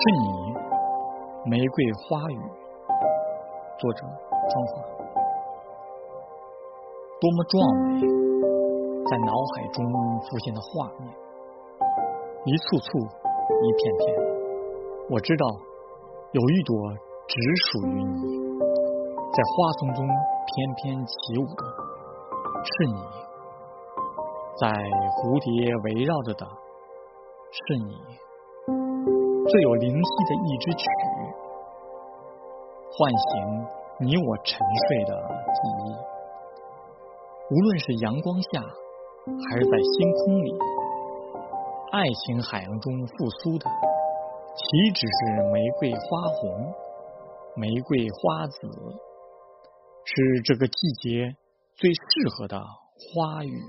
是你，玫瑰花语。作者：庄华。多么壮美，在脑海中浮现的画面，一簇簇，一片片。我知道，有一朵只属于你，在花丛中翩翩起舞的，是你；在蝴蝶围绕着的，是你。最有灵犀的一支曲，唤醒你我沉睡的记忆。无论是阳光下，还是在星空里，爱情海洋中复苏的，岂止是玫瑰花红、玫瑰花紫，是这个季节最适合的花语。